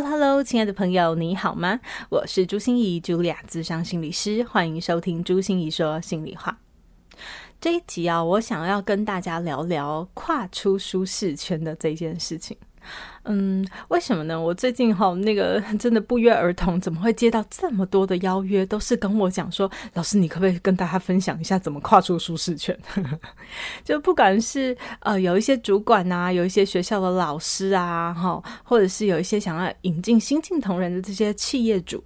Hello，亲爱的朋友，你好吗？我是朱心怡，Julia，资商心理师，欢迎收听朱心怡说心里话。这一集啊，我想要跟大家聊聊跨出舒适圈的这件事情。嗯，为什么呢？我最近哈那个 真的不约而同，怎么会接到这么多的邀约，都是跟我讲说，老师，你可不可以跟大家分享一下怎么跨出舒适圈？就不管是呃有一些主管啊，有一些学校的老师啊，哈，或者是有一些想要引进新进同仁的这些企业主。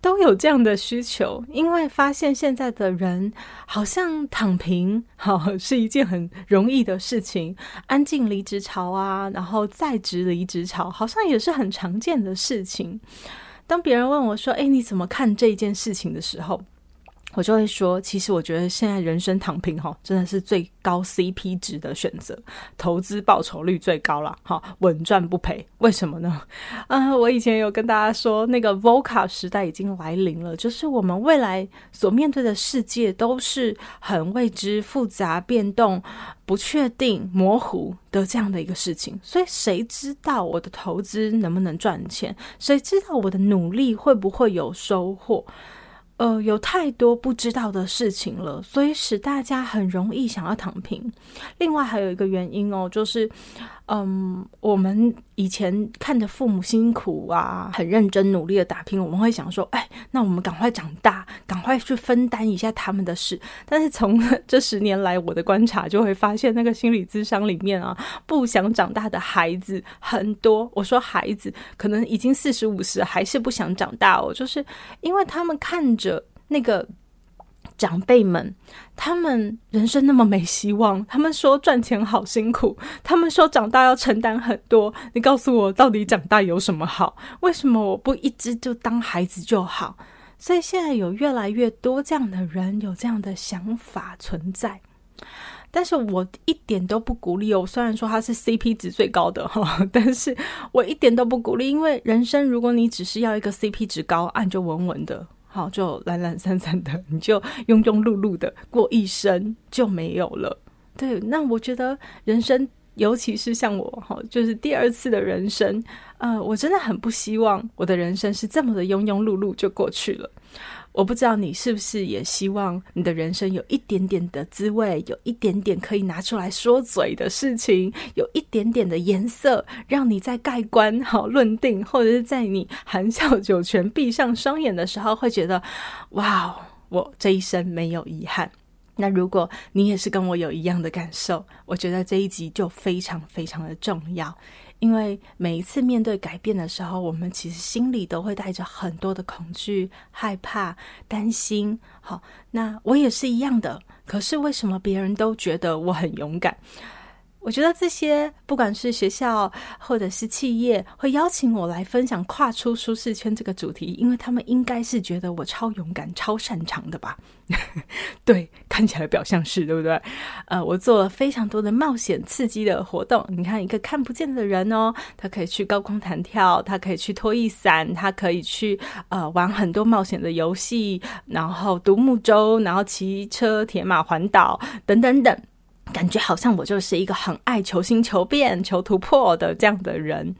都有这样的需求，因为发现现在的人好像躺平，好是一件很容易的事情。安静离职潮啊，然后在职离职潮，好像也是很常见的事情。当别人问我说：“哎，你怎么看这件事情？”的时候，我就会说，其实我觉得现在人生躺平哈，真的是最高 CP 值的选择，投资报酬率最高了，哈，稳赚不赔。为什么呢？啊，我以前有跟大家说，那个 VOCAL 时代已经来临了，就是我们未来所面对的世界都是很未知、复杂、变动、不确定、模糊的这样的一个事情。所以，谁知道我的投资能不能赚钱？谁知道我的努力会不会有收获？呃，有太多不知道的事情了，所以使大家很容易想要躺平。另外还有一个原因哦，就是，嗯，我们以前看着父母辛苦啊，很认真努力的打拼，我们会想说，哎，那我们赶快长大，赶快去分担一下他们的事。但是从这十年来我的观察，就会发现那个心理咨商里面啊，不想长大的孩子很多。我说孩子可能已经四十五十，还是不想长大哦，就是因为他们看着。那个长辈们，他们人生那么没希望，他们说赚钱好辛苦，他们说长大要承担很多。你告诉我，到底长大有什么好？为什么我不一直就当孩子就好？所以现在有越来越多这样的人有这样的想法存在，但是我一点都不鼓励哦。虽然说他是 CP 值最高的哈，但是我一点都不鼓励，因为人生如果你只是要一个 CP 值高，按就稳稳的。好，就懒懒散散的，你就庸庸碌碌的过一生就没有了。对，那我觉得人生，尤其是像我哈，就是第二次的人生，呃，我真的很不希望我的人生是这么的庸庸碌碌就过去了。我不知道你是不是也希望你的人生有一点点的滋味，有一点点可以拿出来说嘴的事情，有一点点的颜色，让你在盖棺好论定，或者是在你含笑九泉、闭上双眼的时候，会觉得哇，我这一生没有遗憾。那如果你也是跟我有一样的感受，我觉得这一集就非常非常的重要。因为每一次面对改变的时候，我们其实心里都会带着很多的恐惧、害怕、担心。好，那我也是一样的。可是为什么别人都觉得我很勇敢？我觉得这些不管是学校或者是企业，会邀请我来分享跨出舒适圈这个主题，因为他们应该是觉得我超勇敢、超擅长的吧？对，看起来表象是对不对？呃，我做了非常多的冒险、刺激的活动。你看，一个看不见的人哦，他可以去高空弹跳，他可以去拖衣伞，他可以去呃玩很多冒险的游戏，然后独木舟，然后骑车、铁马环岛，等等等。感觉好像我就是一个很爱求新求变、求突破的这样的人，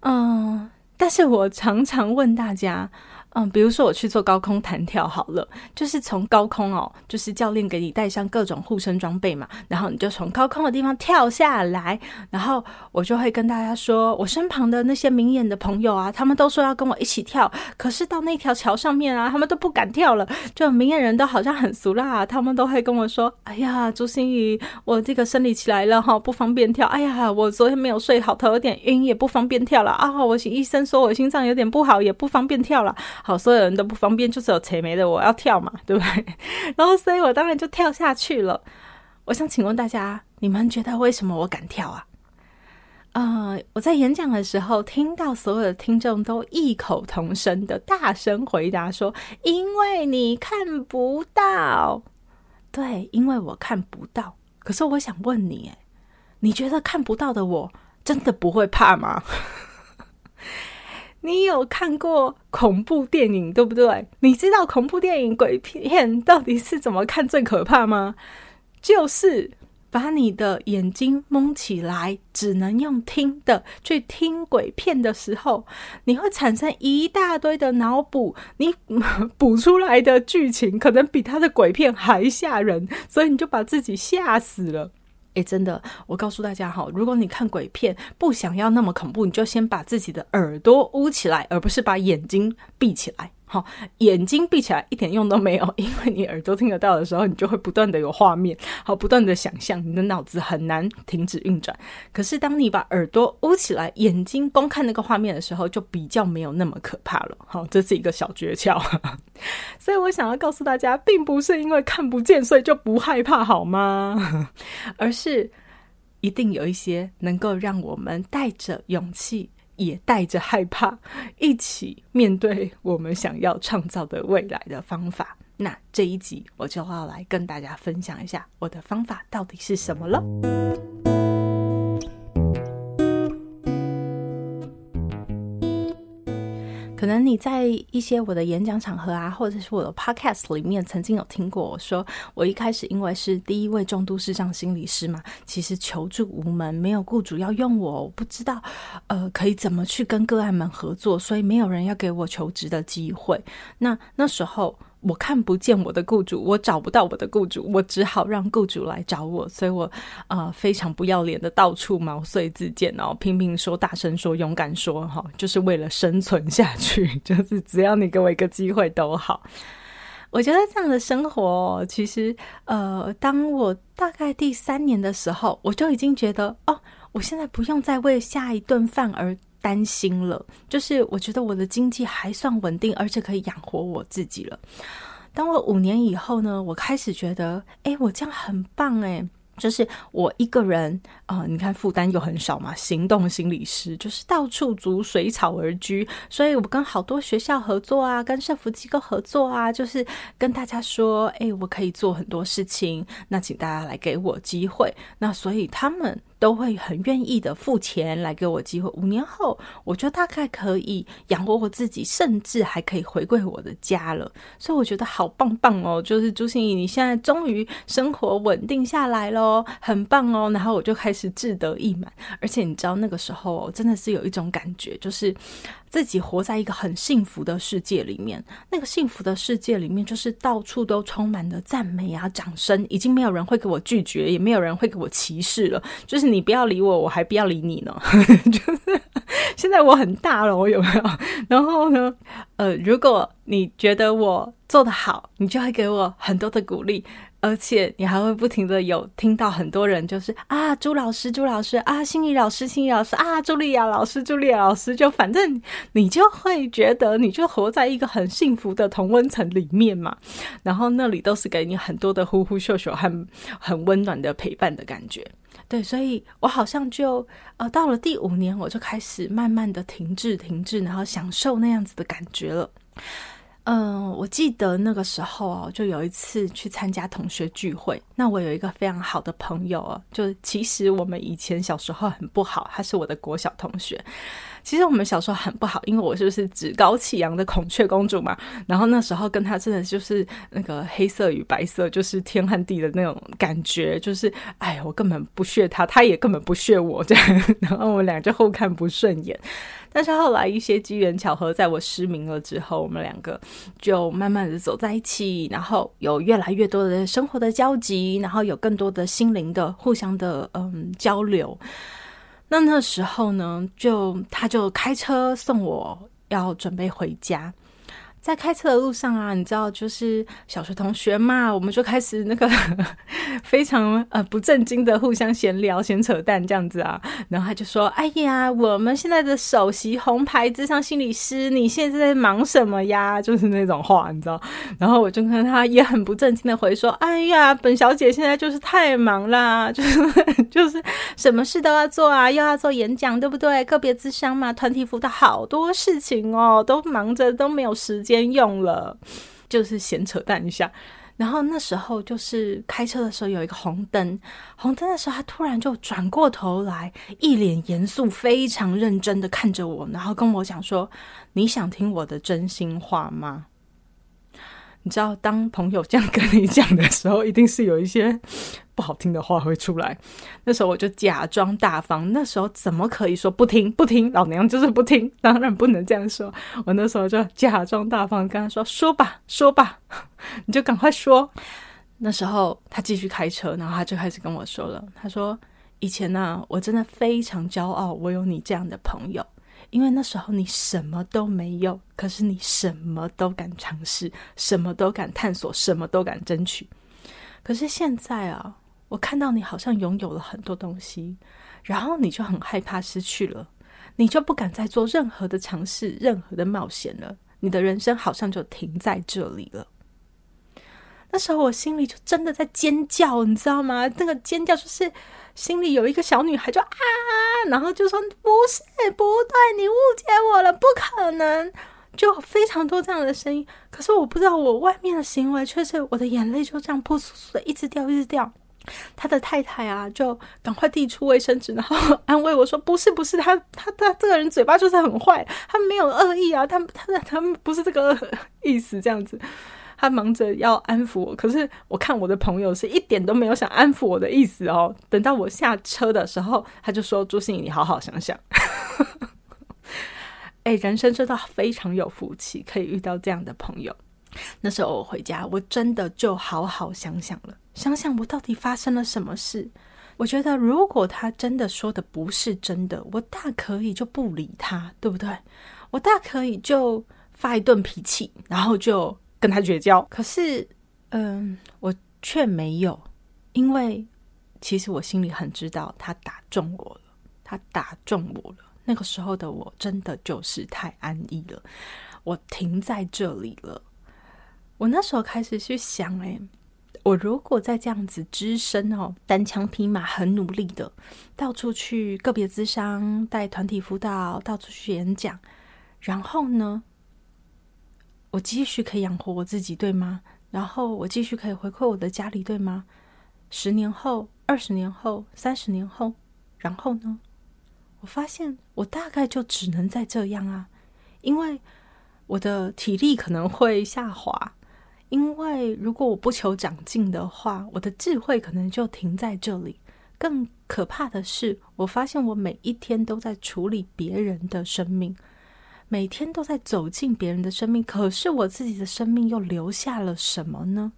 嗯，但是我常常问大家。嗯，比如说我去做高空弹跳好了，就是从高空哦，就是教练给你带上各种护身装备嘛，然后你就从高空的地方跳下来，然后我就会跟大家说，我身旁的那些明眼的朋友啊，他们都说要跟我一起跳，可是到那条桥上面啊，他们都不敢跳了，就明眼人都好像很俗辣，他们都会跟我说，哎呀，朱芯仪，我这个生理期来了哈，不方便跳，哎呀，我昨天没有睡好，头有点晕，也不方便跳了啊，我医生说我心脏有点不好，也不方便跳了。好，所有人都不方便，就只有扯没的我要跳嘛，对不对？然后，所以我当然就跳下去了。我想请问大家，你们觉得为什么我敢跳啊？呃，我在演讲的时候听到所有的听众都异口同声的大声回答说：“因为你看不到。”对，因为我看不到。可是我想问你，你觉得看不到的我真的不会怕吗？你有看过恐怖电影，对不对？你知道恐怖电影、鬼片到底是怎么看最可怕吗？就是把你的眼睛蒙起来，只能用听的去听鬼片的时候，你会产生一大堆的脑补，你补出来的剧情可能比他的鬼片还吓人，所以你就把自己吓死了。诶，真的，我告诉大家哈，如果你看鬼片不想要那么恐怖，你就先把自己的耳朵捂起来，而不是把眼睛闭起来。好，眼睛闭起来一点用都没有，因为你耳朵听得到的时候，你就会不断的有画面，好，不断的想象，你的脑子很难停止运转。可是当你把耳朵捂起来，眼睛光看那个画面的时候，就比较没有那么可怕了。好，这是一个小诀窍。所以我想要告诉大家，并不是因为看不见，所以就不害怕，好吗？而是一定有一些能够让我们带着勇气。也带着害怕，一起面对我们想要创造的未来的方法。那这一集我就要来跟大家分享一下我的方法到底是什么了。可能你在一些我的演讲场合啊，或者是我的 podcast 里面，曾经有听过我说，我一开始因为是第一位重度视障心理师嘛，其实求助无门，没有雇主要用我，我不知道呃可以怎么去跟个案们合作，所以没有人要给我求职的机会。那那时候。我看不见我的雇主，我找不到我的雇主，我只好让雇主来找我，所以我啊、非常不要脸的到处毛遂自荐哦，拼命说、大声说、勇敢说，哈，就是为了生存下去，就是只要你给我一个机会都好。我觉得这样的生活，其实呃，当我大概第三年的时候，我就已经觉得哦，我现在不用再为下一顿饭而。担心了，就是我觉得我的经济还算稳定，而且可以养活我自己了。当我五年以后呢，我开始觉得，哎，我这样很棒哎。就是我一个人啊、你看负担又很少嘛。行动心理师就是到处逐水草而居，所以我跟好多学校合作啊，跟社福机构合作啊，就是跟大家说，哎，我可以做很多事情，那请大家来给我机会。那所以他们都会很愿意的付钱来给我机会。五年后，我就大概可以养活我自己，甚至还可以回归我的家了。所以我觉得好棒棒哦！就是朱芯仪，你现在终于生活稳定下来喽。很棒哦，然后我就开始志得意满，而且你知道那个时候真的是有一种感觉，就是自己活在一个很幸福的世界里面。那个幸福的世界里面，就是到处都充满了赞美啊、掌声，已经没有人会给我拒绝，也没有人会给我歧视了。就是你不要理我，我还不要理你呢。就是现在我很大了，我有没有？然后呢，呃，如果你觉得我做得好，你就会给我很多的鼓励。而且你还会不停的有听到很多人就是啊，朱老师，朱老师啊，心理老师，心理老师啊，茱莉亚老师，茱莉亚老师，就反正你就会觉得你就活在一个很幸福的同温层里面嘛，然后那里都是给你很多的呼呼秀秀和很温暖的陪伴的感觉。对，所以我好像就呃到了第五年，我就开始慢慢的停滞停滞，然后享受那样子的感觉了。嗯，我记得那个时候哦，就有一次去参加同学聚会。那我有一个非常好的朋友哦，就其实我们以前小时候很不好，他是我的国小同学。其实我们小时候很不好，因为我就是趾高气扬的孔雀公主嘛。然后那时候跟他真的就是那个黑色与白色，就是天和地的那种感觉，就是哎，我根本不屑他，他也根本不屑我这样。然后我们俩就互看不顺眼。但是后来一些机缘巧合，在我失明了之后，我们两个就慢慢的走在一起，然后有越来越多的生活的交集，然后有更多的心灵的互相的嗯交流。那那时候呢，就他就开车送我，要准备回家。在开车的路上啊，你知道，就是小学同学嘛，我们就开始那个 非常呃不正经的互相闲聊、闲扯淡这样子啊。然后他就说：“哎呀，我们现在的首席红牌智商心理师，你现在在忙什么呀？”就是那种话，你知道。然后我就跟他也很不正经的回说：“哎呀，本小姐现在就是太忙啦，就是 就是什么事都要做啊，又要做演讲，对不对？个别智商嘛，团体辅导好多事情哦，都忙着都没有时间。”先用了，就是闲扯淡一下。然后那时候就是开车的时候有一个红灯，红灯的时候他突然就转过头来，一脸严肃、非常认真的看着我，然后跟我讲说：“你想听我的真心话吗？”你知道，当朋友这样跟你讲的时候，一定是有一些不好听的话会出来。那时候我就假装大方，那时候怎么可以说不听？不听，老娘就是不听，当然不能这样说。我那时候就假装大方，跟他说：“说吧，说吧，你就赶快说。”那时候他继续开车，然后他就开始跟我说了：“他说以前呢、我真的非常骄傲，我有你这样的朋友。”因为那时候你什么都没有，可是你什么都敢尝试，什么都敢探索，什么都敢争取。可是现在啊，我看到你好像拥有了很多东西，然后你就很害怕失去了，你就不敢再做任何的尝试，任何的冒险了。你的人生好像就停在这里了。那时候我心里就真的在尖叫，你知道吗？那个尖叫就是心里有一个小女孩就啊，然后就说不是，不对，你误解我了，不可能，就非常多这样的声音。可是我不知道，我外面的行为却是我的眼泪就这样扑簌簌的一直掉，一直掉。他的太太啊，就赶快递出卫生纸，然后安慰我说：“不是，不是，他他他这个人嘴巴就是很坏，他没有恶意啊，他他他们不是这个 意思，这样子。”他忙着要安抚我，可是我看我的朋友是一点都没有想安抚我的意思哦。等到我下车的时候，他就说：“朱心怡，你好好想想。”哎，人生真的非常有福气，可以遇到这样的朋友。那时候我回家，我真的就好好想想了，想想我到底发生了什么事。我觉得如果他真的说的不是真的，我大可以就不理他，对不对？我大可以就发一顿脾气，然后就。跟他绝交，可是，嗯，我却没有，因为其实我心里很知道，他打中我了，他打中我了。那个时候的我真的就是太安逸了，我停在这里了。我那时候开始去想，哎，我如果再这样子只身哦，单枪匹马，很努力的到处去个别咨商、带团体辅导，到处去演讲，然后呢？我继续可以养活我自己，对吗？然后我继续可以回馈我的家里，对吗？十年后、二十年后、三十年后，然后呢？我发现我大概就只能再这样啊，因为我的体力可能会下滑，因为如果我不求长进的话，我的智慧可能就停在这里。更可怕的是，我发现我每一天都在处理别人的生命。每天都在走进别人的生命，可是我自己的生命又留下了什么呢？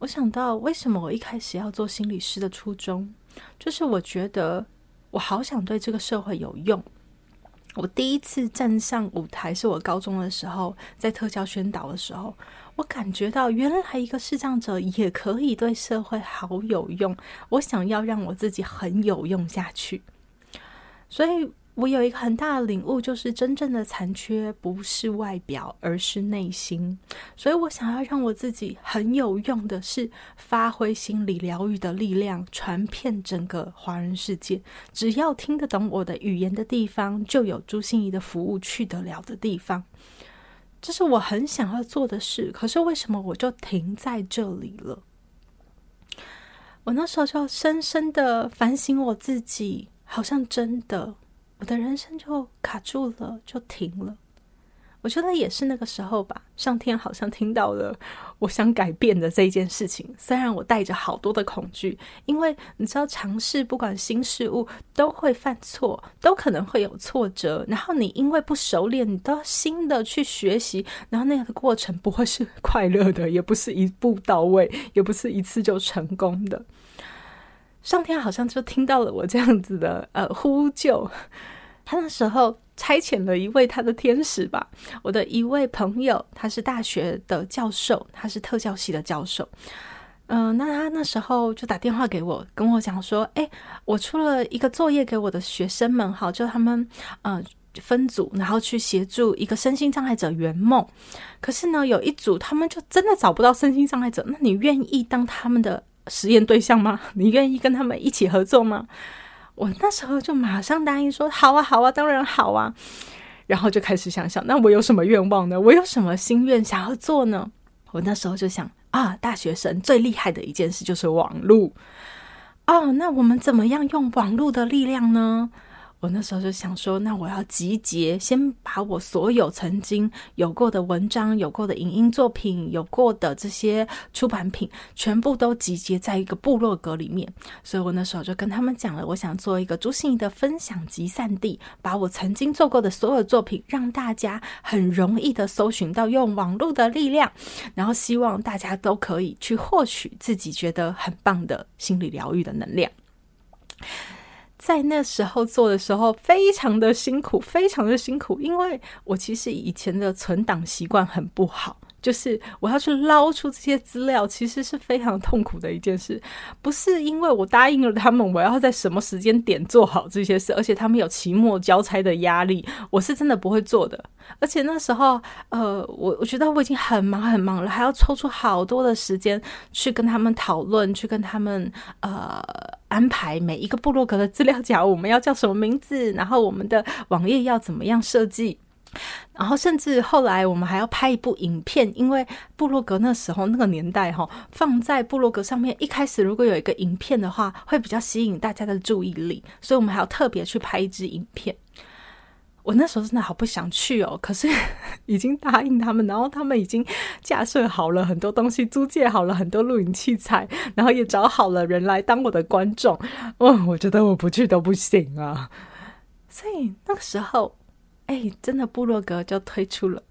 我想到，为什么我一开始要做心理师的初衷，就是我觉得我好想对这个社会有用。我第一次站上舞台是我高中的时候，在特教宣导的时候，我感觉到原来一个视障者也可以对社会好有用。我想要让我自己很有用下去，所以。我有一个很大的领悟，就是真正的残缺不是外表，而是内心。所以我想要让我自己很有用的是发挥心理疗愈的力量，传遍整个华人世界。只要听得懂我的语言的地方，就有朱心怡的服务去得了的地方。这是我很想要做的事。可是为什么我就停在这里了？我那时候就深深的反省我自己，好像真的。我的人生就卡住了，就停了。我觉得也是那个时候吧，上天好像听到了我想改变的这一件事情。虽然我带着好多的恐惧，因为你知道，尝试不管新事物都会犯错，都可能会有挫折。然后你因为不熟练，你都要新的去学习，然后那样的过程不会是快乐的，也不是一步到位，也不是一次就成功的。上天好像就听到了我这样子的呃呼救。他那时候差遣了一位他的天使吧，我的一位朋友，他是大学的教授，他是特教系的教授。嗯、那他那时候就打电话给我，跟我讲说：“哎，我出了一个作业给我的学生们，好，就他们呃分组，然后去协助一个身心障碍者圆梦。可是呢，有一组他们就真的找不到身心障碍者，那你愿意当他们的实验对象吗？你愿意跟他们一起合作吗？”我那时候就马上答应说好啊，好啊，当然好啊。然后就开始想想，那我有什么愿望呢？我有什么心愿想要做呢？我那时候就想啊，大学生最厉害的一件事就是网络。哦，那我们怎么样用网络的力量呢？我那时候就想说，那我要集结，先把我所有曾经有过的文章、有过的影音作品、有过的这些出版品，全部都集结在一个部落格里面。所以我那时候就跟他们讲了，我想做一个朱心仪的分享集散地，把我曾经做过的所有作品，让大家很容易的搜寻到，用网络的力量，然后希望大家都可以去获取自己觉得很棒的心理疗愈的能量。在那时候做的时候，非常的辛苦，非常的辛苦，因为我其实以前的存档习惯很不好。就是我要去捞出这些资料，其实是非常痛苦的一件事。不是因为我答应了他们，我要在什么时间点做好这些事，而且他们有期末交差的压力，我是真的不会做的。而且那时候，呃，我我觉得我已经很忙很忙了，还要抽出好多的时间去跟他们讨论，去跟他们呃安排每一个部落格的资料夹，我们要叫什么名字，然后我们的网页要怎么样设计。然后，甚至后来我们还要拍一部影片，因为部落格那时候那个年代哈，放在部落格上面，一开始如果有一个影片的话，会比较吸引大家的注意力，所以我们还要特别去拍一支影片。我那时候真的好不想去哦，可是 已经答应他们，然后他们已经架设好了很多东西，租借好了很多录影器材，然后也找好了人来当我的观众。哦，我觉得我不去都不行啊，所以那个时候。哎，真的部落格就推出了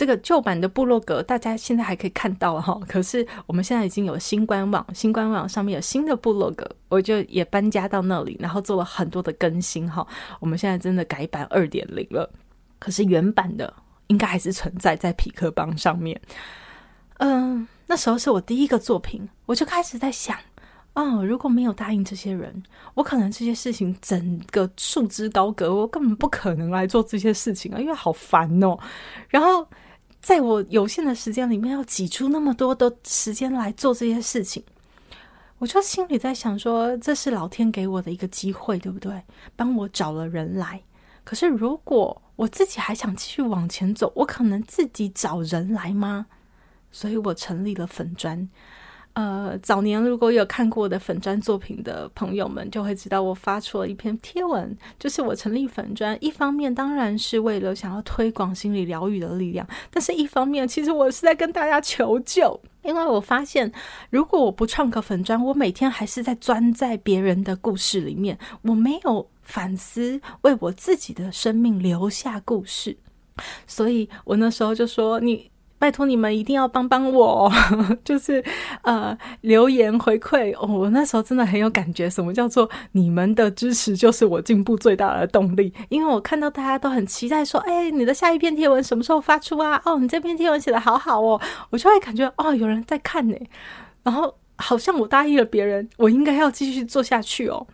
这个旧版的部落格，大家现在还可以看到哈。可是我们现在已经有新官网，新官网上面有新的部落格，我就也搬家到那里，然后做了很多的更新哈。我们现在真的改版二点零了，可是原版的应该还是存在在匹克邦上面。嗯，那时候是我第一个作品，我就开始在想。哦，如果没有答应这些人，我可能这些事情整个束之高阁，我根本不可能来做这些事情啊，因为好烦哦。然后，在我有限的时间里面，要挤出那么多的时间来做这些事情，我就心里在想说，这是老天给我的一个机会，对不对？帮我找了人来。可是，如果我自己还想继续往前走，我可能自己找人来吗？所以我成立了粉砖。呃，早年如果有看过我的粉专作品的朋友们，就会知道我发出了一篇贴文，就是我成立粉专，一方面当然是为了想要推广心理疗愈的力量，但是一方面其实我是在跟大家求救，因为我发现如果我不创个粉专，我每天还是在钻在别人的故事里面，我没有反思为我自己的生命留下故事，所以我那时候就说你。拜托你们一定要帮帮我，就是呃留言回馈哦。我那时候真的很有感觉，什么叫做你们的支持就是我进步最大的动力？因为我看到大家都很期待说，哎，你的下一篇贴文什么时候发出啊？哦，你这篇贴文写得好好哦，我就会感觉哦，有人在看呢，然后好像我答应了别人，我应该要继续做下去哦，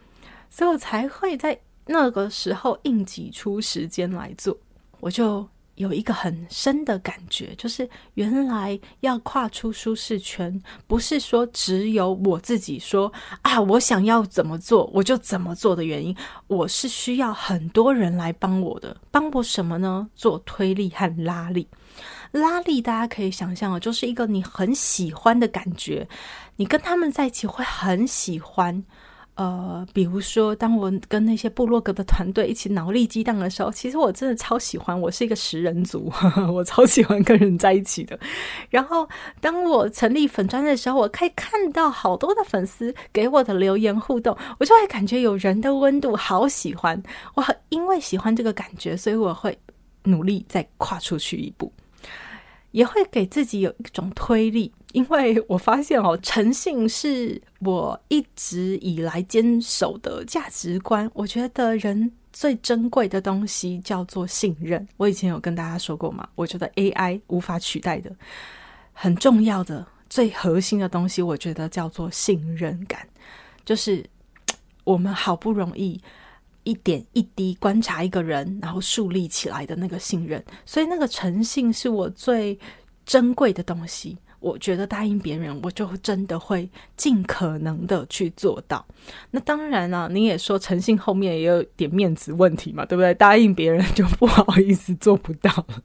所以我才会在那个时候硬挤出时间来做，我就。有一个很深的感觉，就是原来要跨出舒适圈，不是说只有我自己说啊，我想要怎么做我就怎么做的原因，我是需要很多人来帮我的。帮我什么呢？做推力和拉力。拉力大家可以想象，就是一个你很喜欢的感觉，你跟他们在一起会很喜欢。呃，比如说，当我跟那些部落格的团队一起脑力激荡的时候，其实我真的超喜欢。我是一个食人族，呵呵，我超喜欢跟人在一起的。然后，当我成立粉专的时候，我可以看到好多的粉丝给我的留言互动，我就会感觉有人的温度，好喜欢。我很因为喜欢这个感觉，所以我会努力再跨出去一步，也会给自己有一种推力。因为我发现哦，诚信是我一直以来坚守的价值观。我觉得人最珍贵的东西叫做信任。我以前有跟大家说过嘛，我觉得 AI 无法取代的，很重要的、最核心的东西，我觉得叫做信任感。就是我们好不容易一点一滴观察一个人，然后树立起来的那个信任，所以那个诚信是我最珍贵的东西。我觉得答应别人，我就真的会尽可能的去做到。那当然了，你也说诚信后面也有点面子问题嘛，对不对？答应别人就不好意思做不到了，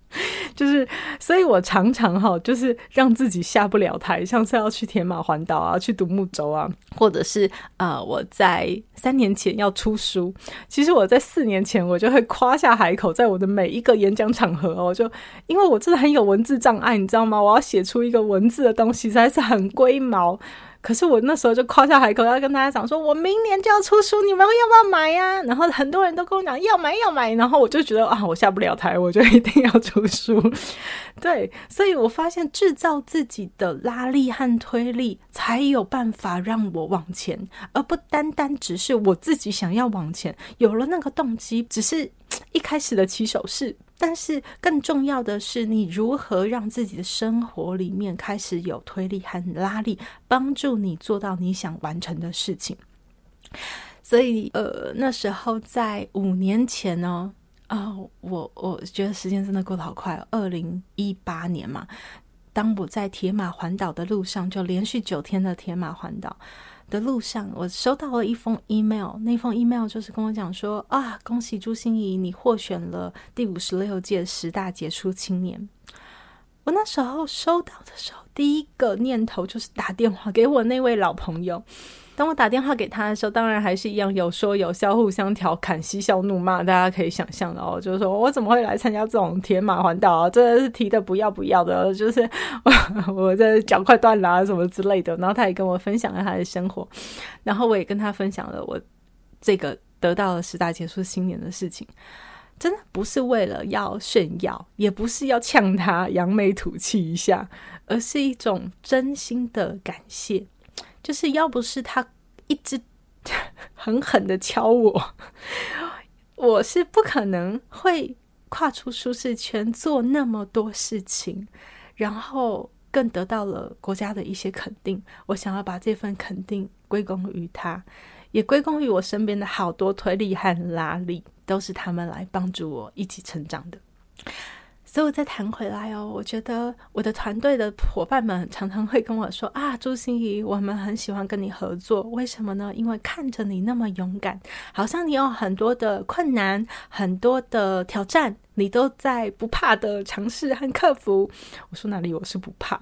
就是，所以我常常哈，就是让自己下不了台，像是要去铁马环岛啊，去独木舟啊，或者是呃，我在三年前要出书，其实我在四年前我就会夸下海口，在我的每一个演讲场合哦，就因为我真的很有文字障碍，你知道吗？我要写出一个文字的东西实在是很龟毛，可是我那时候就夸下海口，要跟大家讲说，我明年就要出书，你们要不要买呀？然后很多人都跟我讲要买要买，然后我就觉得啊，我下不了台，我就一定要出书。对，所以我发现制造自己的拉力和推力，才有办法让我往前，而不单单只是我自己想要往前，有了那个动机，只是一开始的起手式。但是更重要的是，你如何让自己的生活里面开始有推力和拉力，帮助你做到你想完成的事情。所以，呃，那时候在五年前呢，啊、我我觉得时间真的过得好快哦，二零一八年嘛，当我在铁马环岛的路上，就连续九天的铁马环岛。的路上，我收到了一封 email，那封 email 就是跟我讲说啊，恭喜朱心怡，你获选了第五十六届十大杰出青年。我那时候收到的时候，第一个念头就是打电话给我那位老朋友。当我打电话给他的时候，当然还是一样有说有笑，互相调侃、嬉笑怒骂，大家可以想象的哦。就是说我怎么会来参加这种铁马环岛啊？真的是提的不要不要的，就是 我，我这脚快断了啊，什么之类的。然后他也跟我分享了他的生活，然后我也跟他分享了我这个得到了十大杰出青年的事情。真的不是为了要炫耀，也不是要呛他扬眉吐气一下，而是一种真心的感谢。就是要不是他一直 狠狠的敲我，我是不可能会跨出舒适圈做那么多事情，然后更得到了国家的一些肯定。我想要把这份肯定归功于他，也归功于我身边的好多推力和拉力，都是他们来帮助我一起成长的。所以，我再谈回来哦，我觉得我的团队的伙伴们常常会跟我说啊，朱心仪，我们很喜欢跟你合作，为什么呢？因为看着你那么勇敢，好像你有很多的困难、很多的挑战，你都在不怕的尝试和克服。我说哪里我是不怕，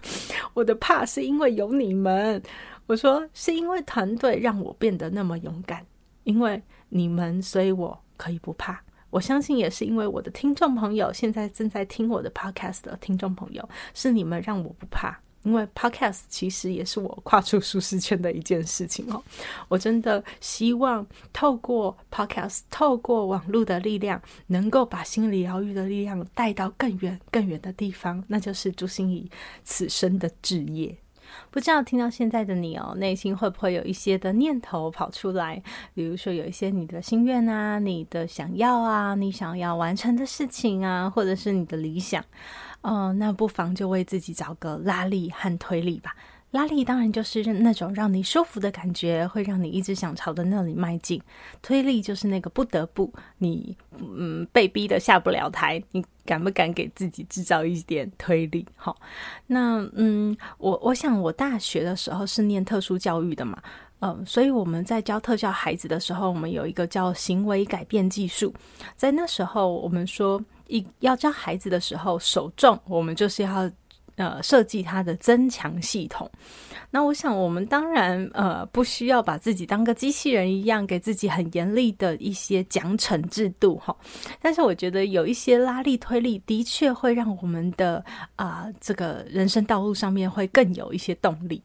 我的怕是因为有你们。我说是因为团队让我变得那么勇敢，因为你们，所以我可以不怕。我相信也是因为我的听众朋友，现在正在听我的 podcast 的听众朋友，是你们让我不怕，因为 Podcast 其实也是我跨出舒适圈的一件事情哦。我真的希望透过 Podcast，透过网络的力量，能够把心理疗愈的力量带到更远、更远的地方，那就是朱心怡此生的志业。不知道听到现在的你哦，内心会不会有一些的念头跑出来？比如说有一些你的心愿啊，你的想要啊，你想要完成的事情啊，或者是你的理想，哦、那不妨就为自己找个拉力和推力吧。拉力当然就是那种让你舒服的感觉，会让你一直想朝着那里迈进。推力就是那个不得不你嗯被逼得下不了台，你敢不敢给自己制造一点推力？好，那嗯，我我想我大学的时候是念特殊教育的嘛，嗯，所以我们在教特教孩子的时候，我们有一个叫行为改变技术。在那时候，我们说一要教孩子的时候，首重我们就是要。呃，设计它的增强系统。那我想，我们当然呃不需要把自己当个机器人一样，给自己很严厉的一些奖惩制度哈。但是，我觉得有一些拉力推力，的确会让我们的啊、这个人生道路上面会更有一些动力。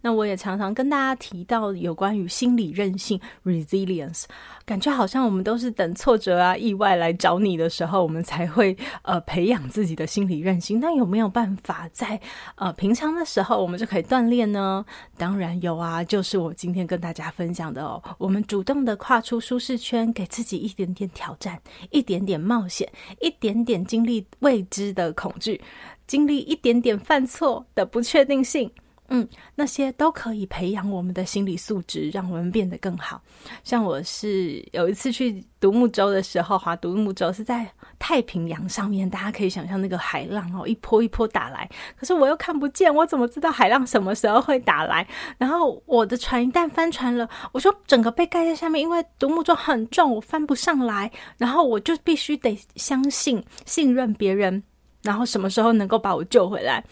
那我也常常跟大家提到有关于心理韧性 （resilience），感觉好像我们都是等挫折啊、意外来找你的时候，我们才会呃培养自己的心理韧性。那有没有办法在呃平常的时候我们就可以锻炼呢？当然有啊，就是我今天跟大家分享的哦，我们主动的跨出舒适圈，给自己一点点挑战，一点点冒险，一点点经历未知的恐惧，经历一点点犯错的不确定性。嗯，那些都可以培养我们的心理素质，让我们变得更好。像我是有一次去独木舟的时候，划独木舟是在太平洋上面，大家可以想象那个海浪哦，一波一波打来。可是我又看不见，我怎么知道海浪什么时候会打来？然后我的船一旦翻船了，我说整个被盖在下面，因为独木舟很重，我翻不上来。然后我就必须得相信、信任别人，然后什么时候能够把我救回来。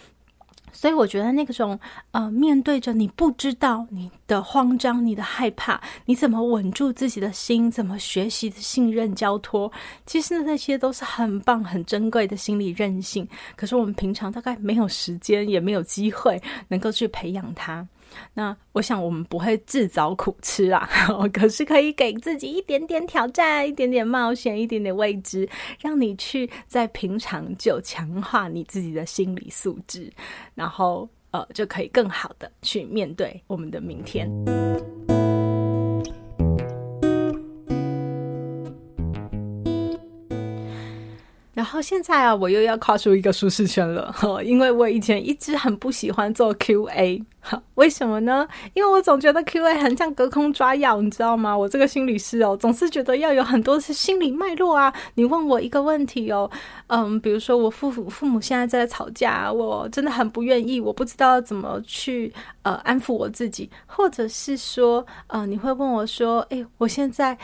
所以我觉得那种呃，面对着你不知道你的慌张、你的害怕，你怎么稳住自己的心？怎么学习的信任交托？其实那些都是很棒、很珍贵的心理韧性。可是我们平常大概没有时间，也没有机会能够去培养它。那我想我们不会自找苦吃啊，可是可以给自己一点点挑战，一点点冒险，一点点未知，让你去在平常就强化你自己的心理素质，然后呃就可以更好的去面对我们的明天。然后现在啊，我又要跨出一个舒适圈了，因为我以前一直很不喜欢做 QA，为什么呢？因为我总觉得 QA 很像隔空抓药，你知道吗？我这个心理师哦，总是觉得要有很多是心理脉络啊。你问我一个问题哦，嗯，比如说我父父父母现在在吵架，我真的很不愿意，我不知道怎么去呃安抚我自己，或者是说，呃，你会问我说，诶，我现在。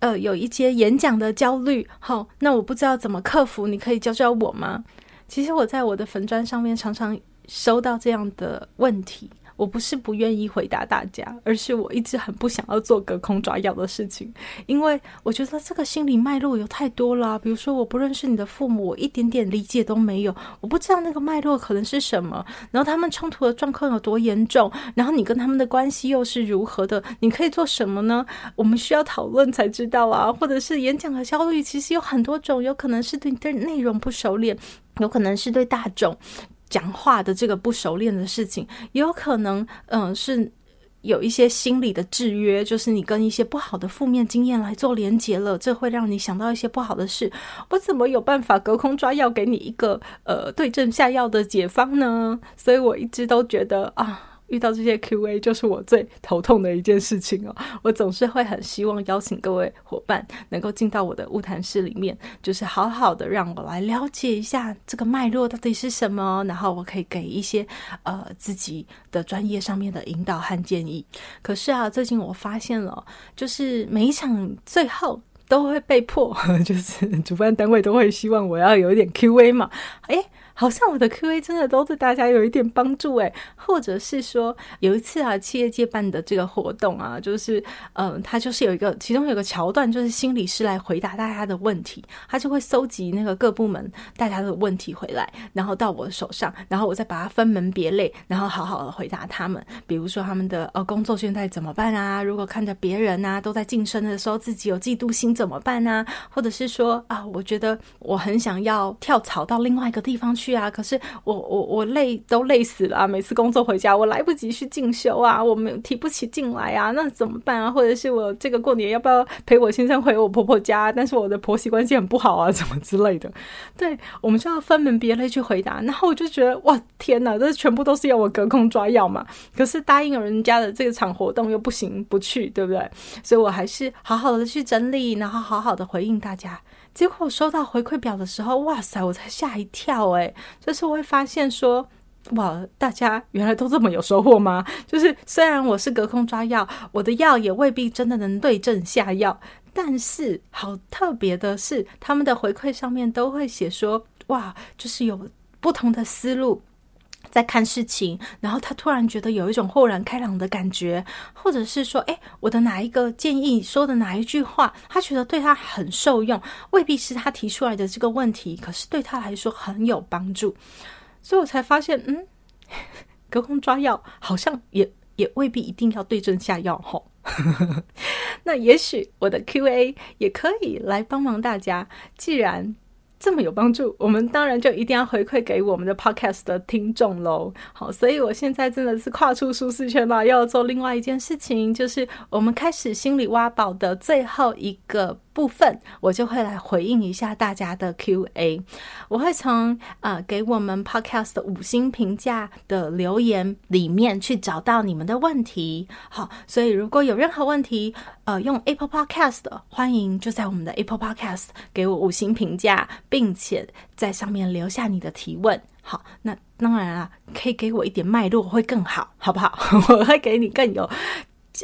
呃，有一些演讲的焦虑，好，那我不知道怎么克服，你可以教教我吗？其实我在我的粉砖上面常常收到这样的问题。我不是不愿意回答大家，而是我一直很不想要做隔空抓药的事情，因为我觉得这个心理脉络有太多了。比如说，我不认识你的父母，我一点点理解都没有，我不知道那个脉络可能是什么，然后他们冲突的状况有多严重，然后你跟他们的关系又是如何的？你可以做什么呢？我们需要讨论才知道啊。或者是演讲的焦虑，其实有很多种，有可能是对对内容不熟练，有可能是对大众。讲话的这个不熟练的事情，也有可能，嗯，是有一些心理的制约，就是你跟一些不好的负面经验来做连结了，这会让你想到一些不好的事。我怎么有办法隔空抓药给你一个呃对症下药的解方呢？所以我一直都觉得啊。遇到这些 QA 就是我最头痛的一件事情哦。我总是会很希望邀请各位伙伴能够进到我的物谈室里面，就是好好的让我来了解一下这个脉络到底是什么，然后我可以给一些呃自己的专业上面的引导和建议。可是啊，最近我发现了，就是每一场最后都会被迫，就是主办单位都会希望我要有一点 QA 嘛，诶好像我的 Q&A 真的都对大家有一点帮助诶，或者是说有一次啊，企业界办的这个活动啊，就是嗯，他就是有一个其中有个桥段，就是心理师来回答大家的问题，他就会搜集那个各部门大家的问题回来，然后到我的手上，然后我再把它分门别类，然后好好的回答他们。比如说他们的呃工作现在怎么办啊？如果看着别人啊都在晋升的时候，自己有嫉妒心怎么办啊？或者是说啊，我觉得我很想要跳槽到另外一个地方去去啊，可是我我我累都累死了啊，每次工作回家我来不及去进修啊，我没有提不起劲来啊，那怎么办啊？或者是我这个过年要不要陪我先生回我婆婆家？但是我的婆媳关系很不好啊，怎么之类的？对，我们就要分门别类去回答。然后我就觉得哇，天哪，这全部都是要我隔空抓药嘛？可是答应了人家的这场活动又不行不去，对不对？所以我还是好好的去整理，然后好好的回应大家。结果我收到回馈表的时候，哇塞，我才吓一跳诶，就是我会发现说，哇，大家原来都这么有收获吗？就是虽然我是隔空抓药，我的药也未必真的能对症下药，但是好特别的是，他们的回馈上面都会写说，哇，就是有不同的思路。在看事情，然后他突然觉得有一种豁然开朗的感觉，或者是说，诶，我的哪一个建议说的哪一句话，他觉得对他很受用，未必是他提出来的这个问题，可是对他来说很有帮助，所以我才发现，嗯，隔空抓药好像也也未必一定要对症下药吼。那也许我的 Q&A 也可以来帮忙大家，既然。这么有帮助，我们当然就一定要回馈给我们的 podcast 的听众喽。好，所以我现在真的是跨出舒适圈了，要做另外一件事情，就是我们开始心理挖宝的最后一个部分，我就会来回应一下大家的 Q&A。我会从呃给我们 Podcast 的五星评价的留言里面去找到你们的问题。好，所以如果有任何问题，呃，用 Apple Podcast，欢迎就在我们的 Apple Podcast 给我五星评价，并且在上面留下你的提问。好，那当然啊，可以给我一点脉络会更好，好不好？我会给你更有。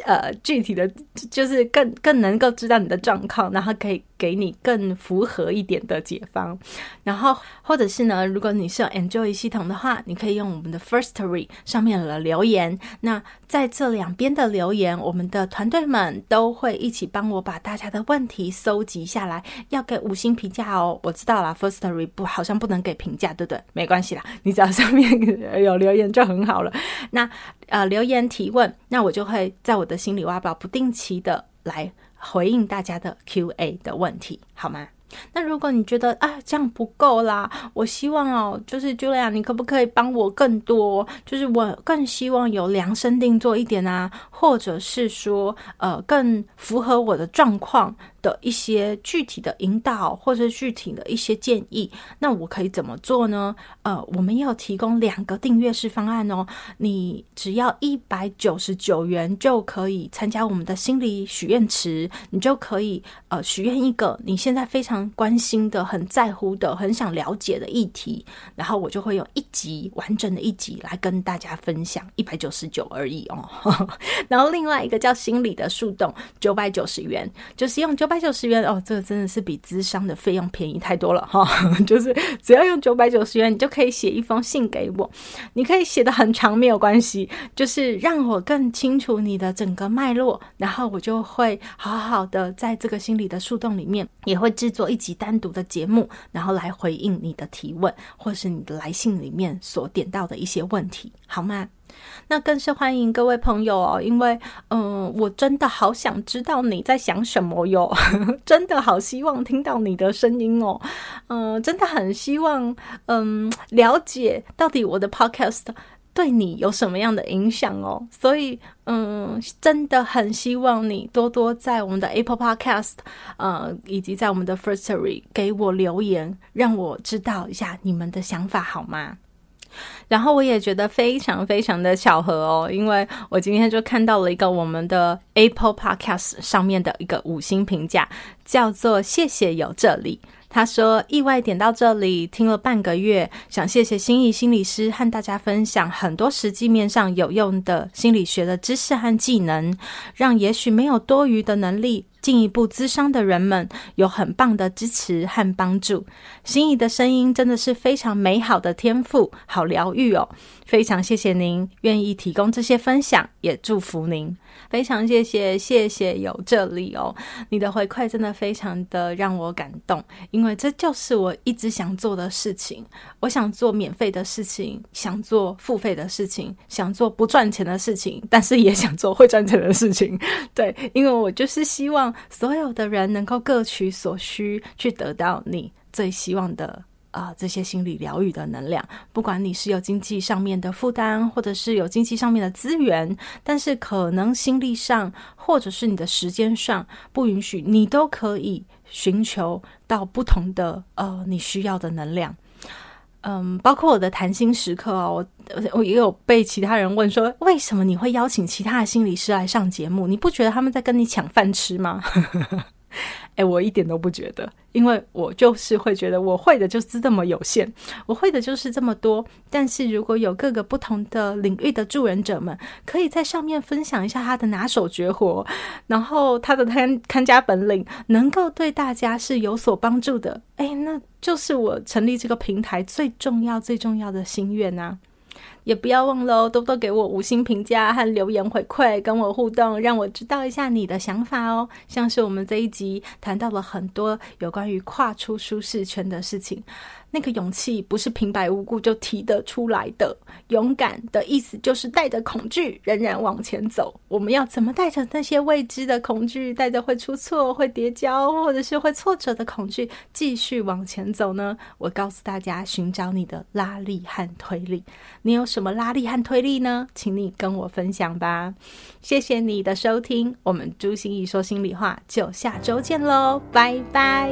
呃，具体的就是更更能够知道你的状况，然后可以给你更符合一点的解方。然后或者是呢，如果你是有 Enjoy 系统的话，你可以用我们的 Firstory 上面的留言。那在这两边的留言，我们的团队们都会一起帮我把大家的问题搜集下来，要给五星评价哦。我知道啦，Firstory 不好像不能给评价，对不对？没关系啦，你只要上面 有留言就很好了。那呃，留言提问，那我就会在我的心理挖宝不定期的来回应大家的 Q&A 的问题，好吗？那如果你觉得啊这样不够啦，我希望哦，就是 Julia，你可不可以帮我更多？就是我更希望有量身定做一点啊，或者是说呃更符合我的状况。的一些具体的引导或者具体的一些建议，那我可以怎么做呢？呃，我们要提供两个订阅式方案哦。你只要一百九十九元就可以参加我们的心理许愿池，你就可以呃许愿一个你现在非常关心的、很在乎的、很想了解的议题，然后我就会有一集完整的一集来跟大家分享，一百九十九而已哦。然后另外一个叫心理的树洞，九百九十元，就是用九百百。九十元哦，这个真的是比咨商的费用便宜太多了哈！就是只要用九百九十元，你就可以写一封信给我。你可以写得很长没有关系，就是让我更清楚你的整个脉络，然后我就会好好的在这个心理的树洞里面，也会制作一集单独的节目，然后来回应你的提问，或是你的来信里面所点到的一些问题，好吗？那更是欢迎各位朋友哦，因为嗯，我真的好想知道你在想什么哟，真的好希望听到你的声音哦，嗯，真的很希望嗯了解到底我的 podcast 对你有什么样的影响哦，所以嗯，真的很希望你多多在我们的 Apple Podcast，呃，以及在我们的 Firstory 给我留言，让我知道一下你们的想法好吗？然后我也觉得非常非常的巧合哦，因为我今天就看到了一个我们的 Apple Podcast 上面的一个五星评价，叫做“谢谢有这里”。他说：“意外点到这里，听了半个月，想谢谢心意心理师和大家分享很多实际面上有用的心理学的知识和技能，让也许没有多余的能力。”进一步咨商的人们有很棒的支持和帮助。心仪的声音真的是非常美好的天赋，好疗愈哦！非常谢谢您愿意提供这些分享，也祝福您。非常谢谢，谢谢有这里哦，你的回馈真的非常的让我感动，因为这就是我一直想做的事情。我想做免费的事情，想做付费的事情，想做不赚钱的事情，但是也想做会赚钱的事情。对，因为我就是希望所有的人能够各取所需，去得到你最希望的。啊、这些心理疗愈的能量，不管你是有经济上面的负担，或者是有经济上面的资源，但是可能心理上，或者是你的时间上不允许，你都可以寻求到不同的呃你需要的能量。嗯，包括我的谈心时刻哦，我我也有被其他人问说，为什么你会邀请其他的心理师来上节目？你不觉得他们在跟你抢饭吃吗？哎，我一点都不觉得，因为我就是会觉得我会的就是这么有限，我会的就是这么多。但是如果有各个不同的领域的助人者们，可以在上面分享一下他的拿手绝活，然后他的看看家本领，能够对大家是有所帮助的，哎，那就是我成立这个平台最重要、最重要的心愿啊。也不要忘了，多多给我五星评价和留言回馈，跟我互动，让我知道一下你的想法哦。像是我们这一集谈到了很多有关于跨出舒适圈的事情。那个勇气不是平白无故就提得出来的。勇敢的意思就是带着恐惧仍然往前走。我们要怎么带着那些未知的恐惧，带着会出错、会跌跤或者是会挫折的恐惧，继续往前走呢？我告诉大家，寻找你的拉力和推力。你有什么拉力和推力呢？请你跟我分享吧。谢谢你的收听，我们朱芯仪说心里话，就下周见喽，拜拜。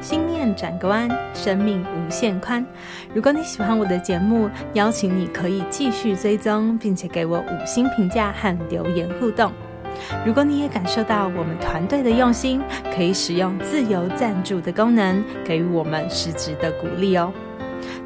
心念转个弯，生命无限宽。如果你喜欢我的节目，邀请你可以继续追踪，并且给我五星评价和留言互动。如果你也感受到我们团队的用心，可以使用自由赞助的功能，给予我们实质的鼓励哦。